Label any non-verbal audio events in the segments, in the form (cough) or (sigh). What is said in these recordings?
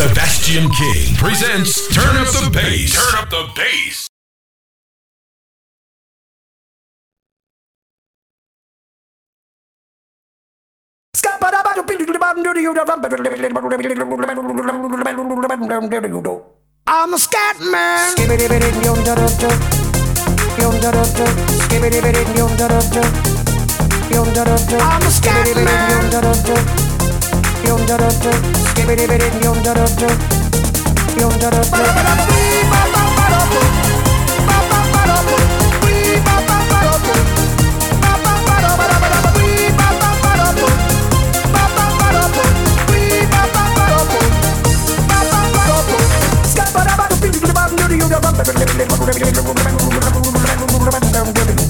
Sebastian King presents Turn Up the Bass. Turn Up the Bass. I'm a scat man. I'm a scat man. Yum da da da, skibbity bitty, yum da da da, yum da da da. Thank you.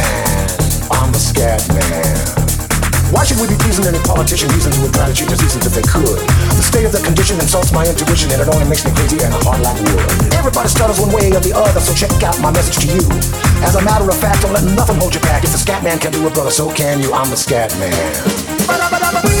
Should we be pleasing any politician reasons who would try to cheat reasons if they could? The state of the condition insults my intuition and it only makes me crazy and hard like wood. Everybody stutters one way or the other, so check out my message to you. As a matter of fact, don't let nothing hold you back. If the scat man can do it, brother, so can you. I'm the scat man.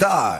Die.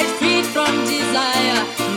desire,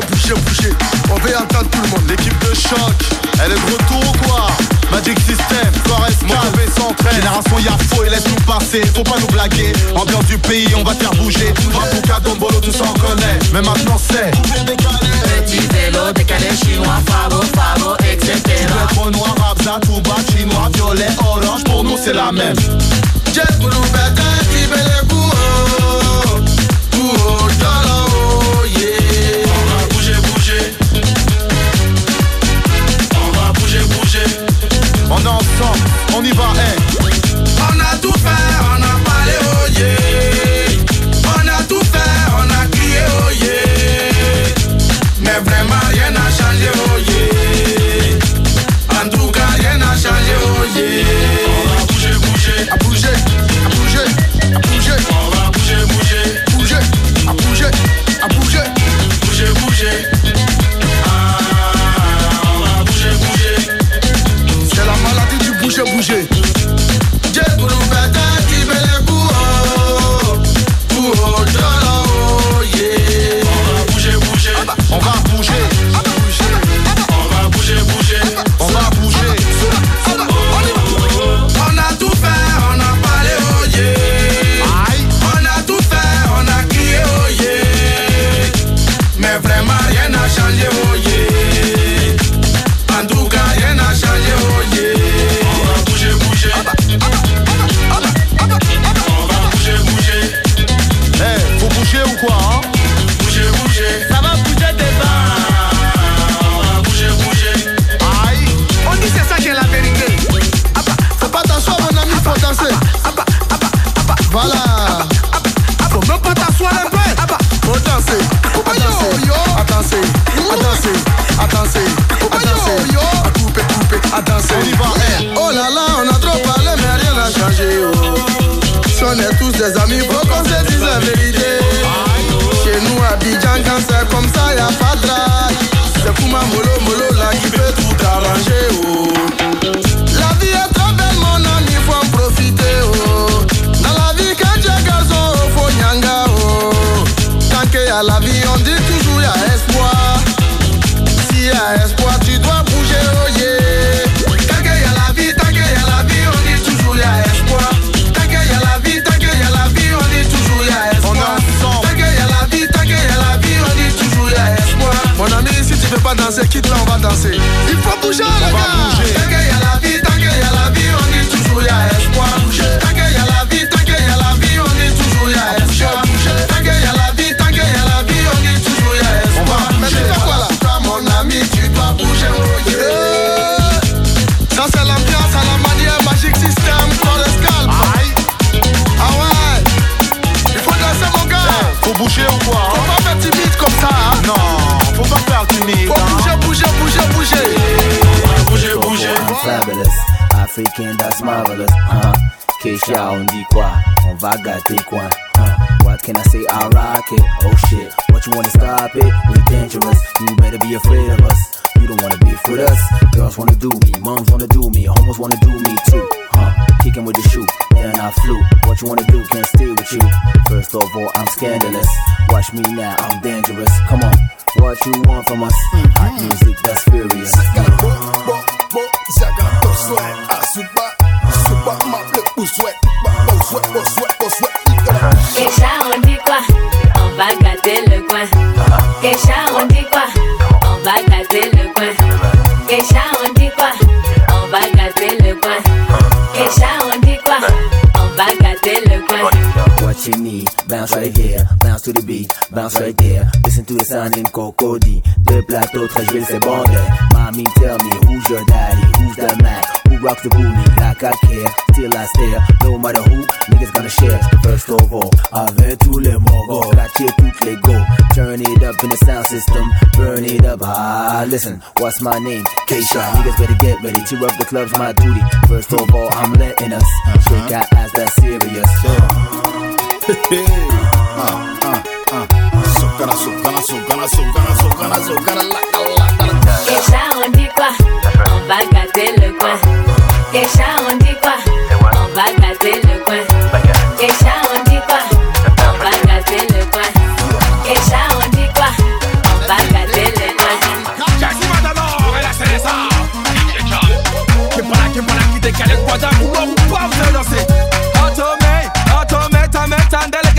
bouger, bouger, bouger, bouger. On va y entendre tout le monde. L'équipe de choc, elle est de retour ou quoi? Magic System, Flores, Mauvais centre Génération Yafo et laisse nous passer, faut pas nous blaguer. Ambiance du pays, on va te faire bouger. Rapuka, Dombolo, tout ça on connaît. Mais maintenant c'est. Petit vélo, décalé chinois, favo, favo, etc. Lettre noir, abza, tout bas, chinois, violet, orange, pour nous c'est la même. Jet, pour nous bêter, qui met les coups, on y va, hey. Molo là qui peut tout arranger. Oh. La vie est trop belle, mon ami, faut en profiter. Oh. Dans la vie, quand es garçon, oh, faut nyanga. Oh. Tant qu'il y a la vie, on dit toujours y a espoir. S'il y a espoir, danser, quitte là, on va danser. Il faut bouger, les va gars. Keisha on dit quoi? On va gâter? Huh? What can I say? I rock it. Oh shit, what you wanna stop it? We dangerous. You better be afraid of us. You don't wanna beef with us. Girls wanna do me, moms wanna do me, homos wanna do me too, huh? Kicking with the shoe, then I flew. What you wanna do? Can't stay with you. First of all, I'm scandalous. Watch me now, I'm dangerous. Come on, what you want from us? Hot music that's furious. On dit quoi? On va gâter le coin. On dit quoi? On va gâter le coin. On dit quoi? On va gâter le coin. On dit quoi? On va gâter le coin. What you need, bounce right here, bounce to the beat, bounce right there. Listen to the sound in Cocody. Deux plateaux, très huile, c'est bon Mommy, tell me who's your daddy, who's the Mac, rocks the booty like I care. Still I stare, no matter who, niggas gonna share. First of all, avec tous les mogos, catcher toutes les go. Turn it up in the sound system, burn it up. Ah, listen, what's my name? Keisha. Niggas better get ready, tear up the club's my duty. First of all, I'm letting us shake our ass, that serious. (laughs) so Keisha,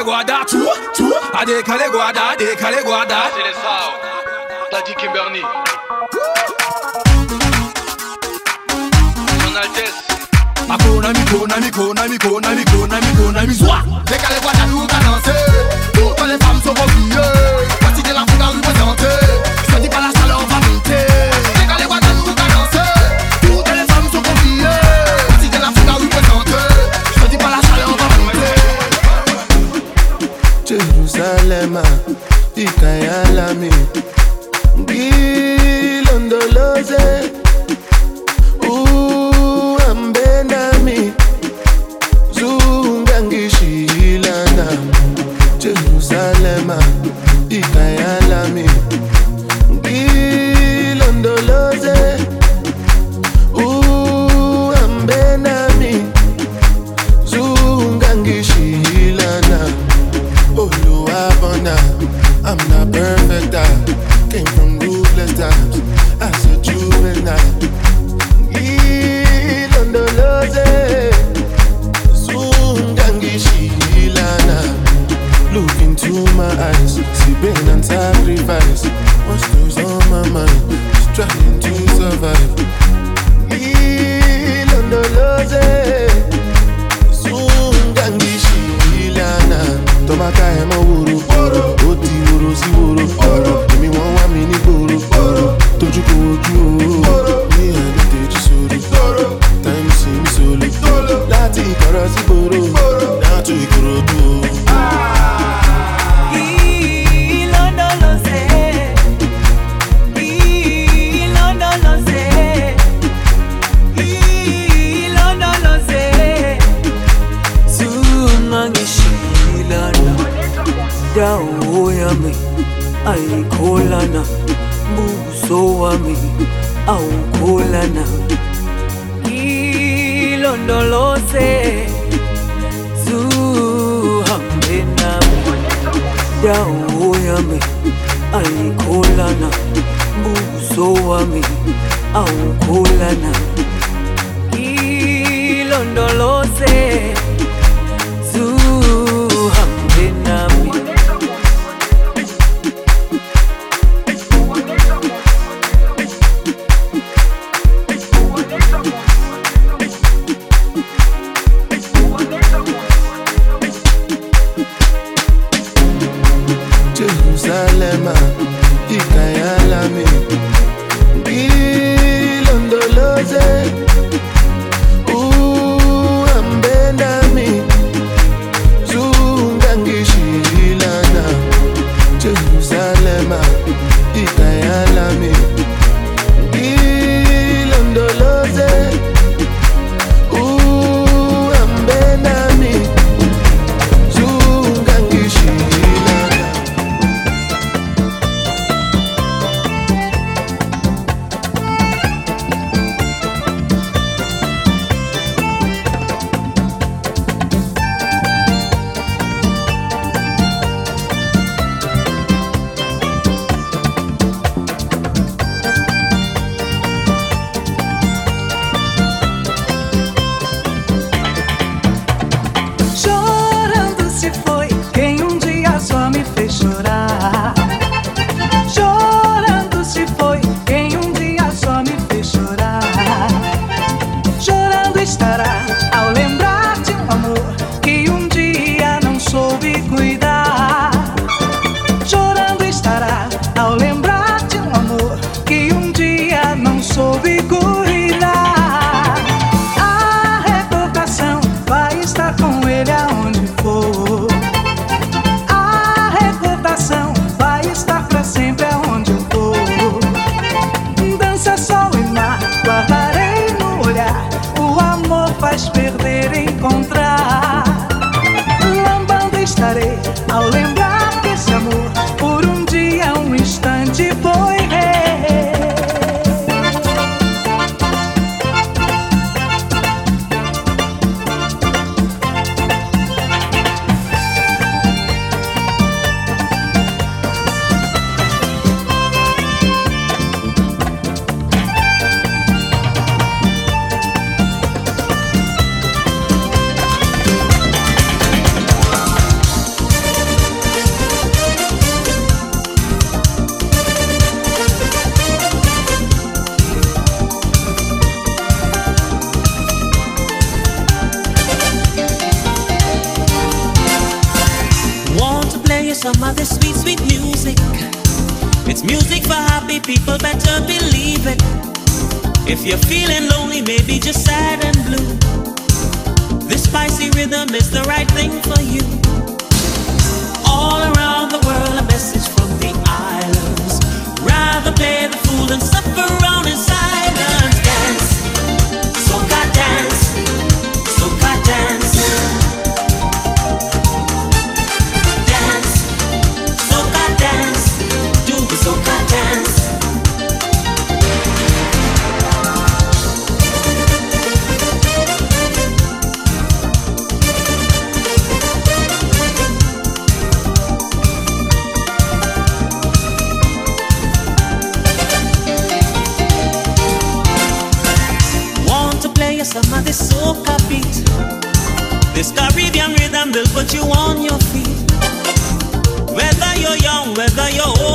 le guarda, tu, tu, a deca le guarda, deca le guarda. Daddy Kimberly. Altesse. Ma non. Jerusalem ikayalami estará. Music for happy people, better believe it. If you're feeling lonely, maybe just sad and blue. This spicy rhythm is the right thing for you. All around the world, a message from the islands. Rather play the fool than suffer on inside. of the soca beat. This Caribbean rhythm will put you on your feet. Whether you're young, whether you're old.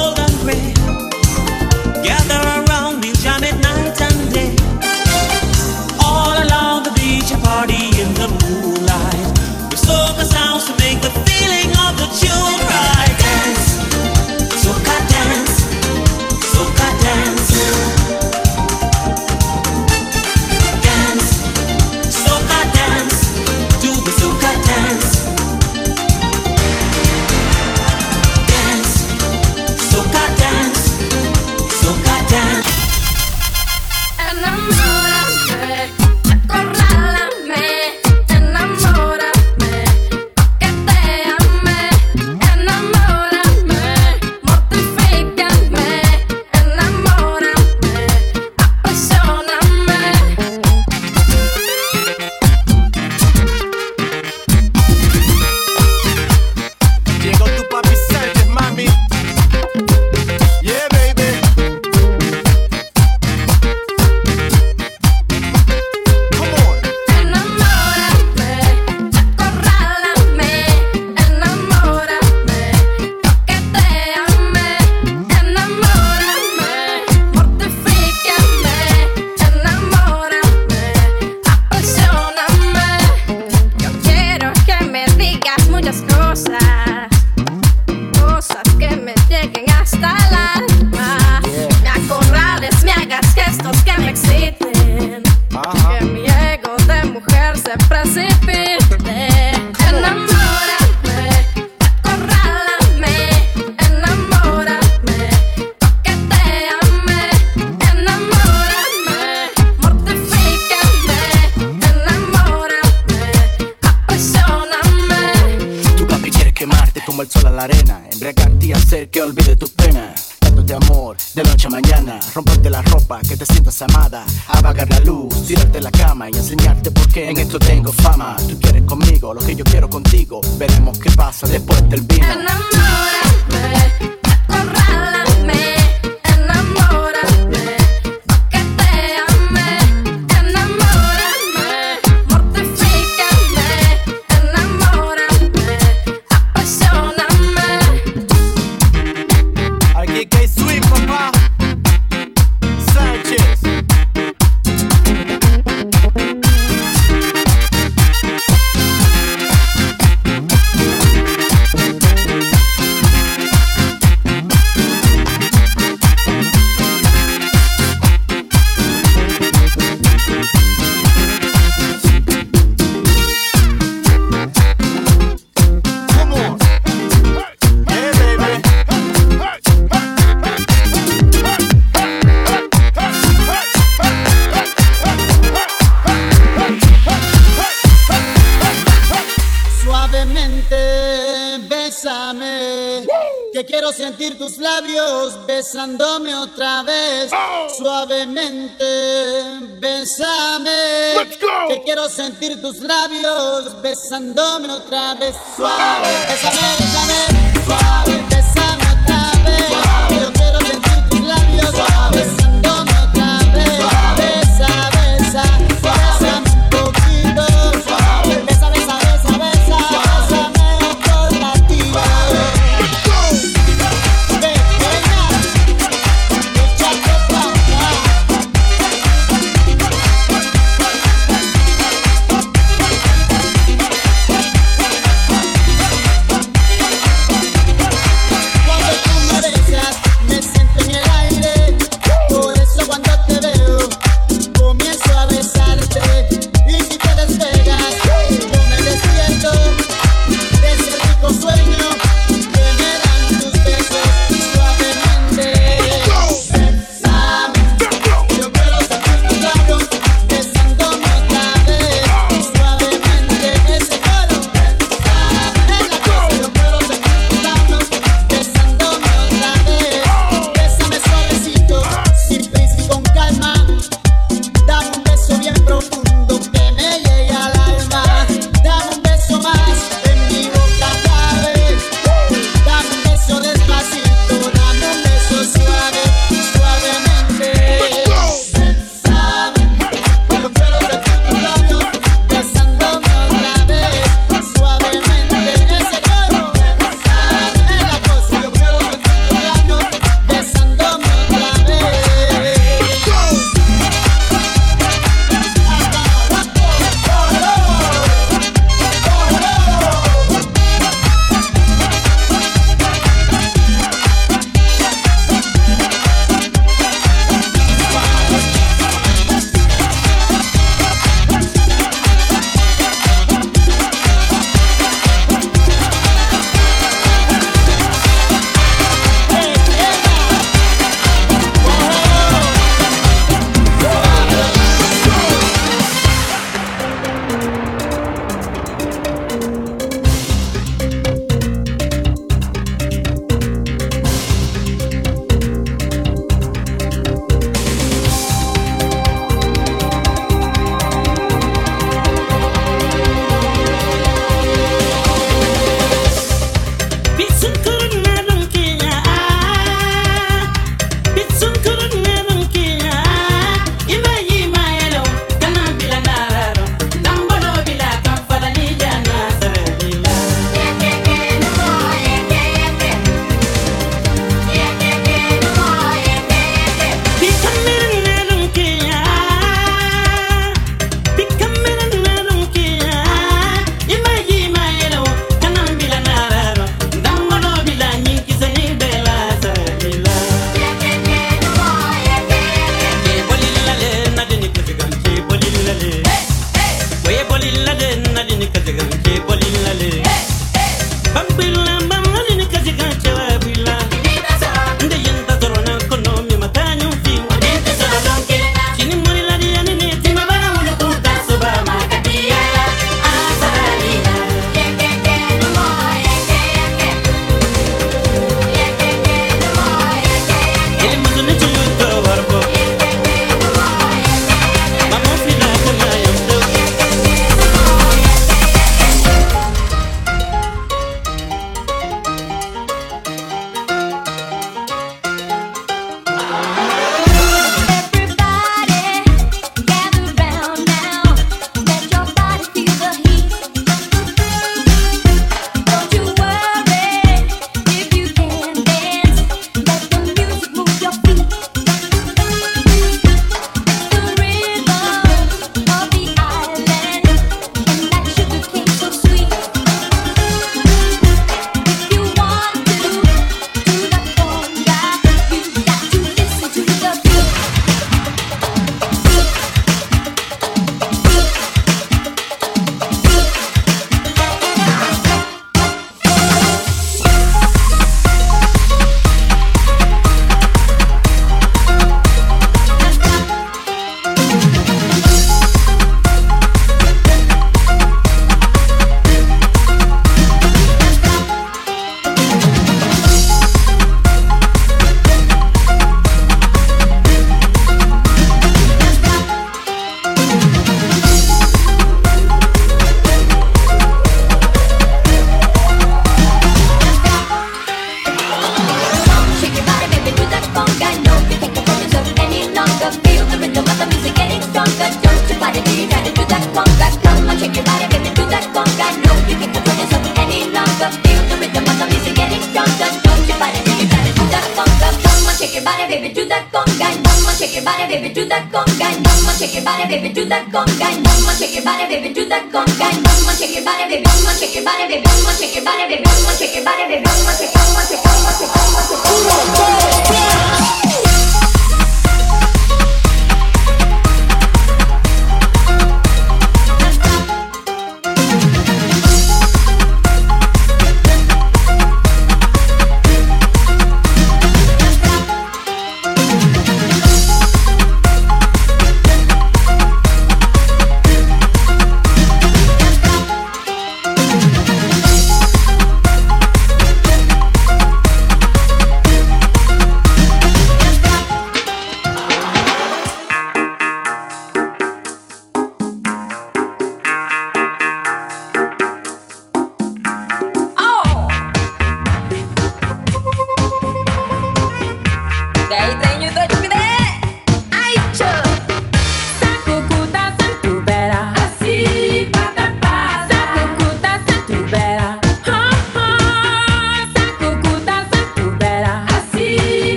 tus labios besándome otra vez suave. Bésame, bésame.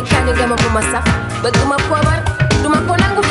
nifanye kani kama kwa masafa baduma kwa bar duma kwa langu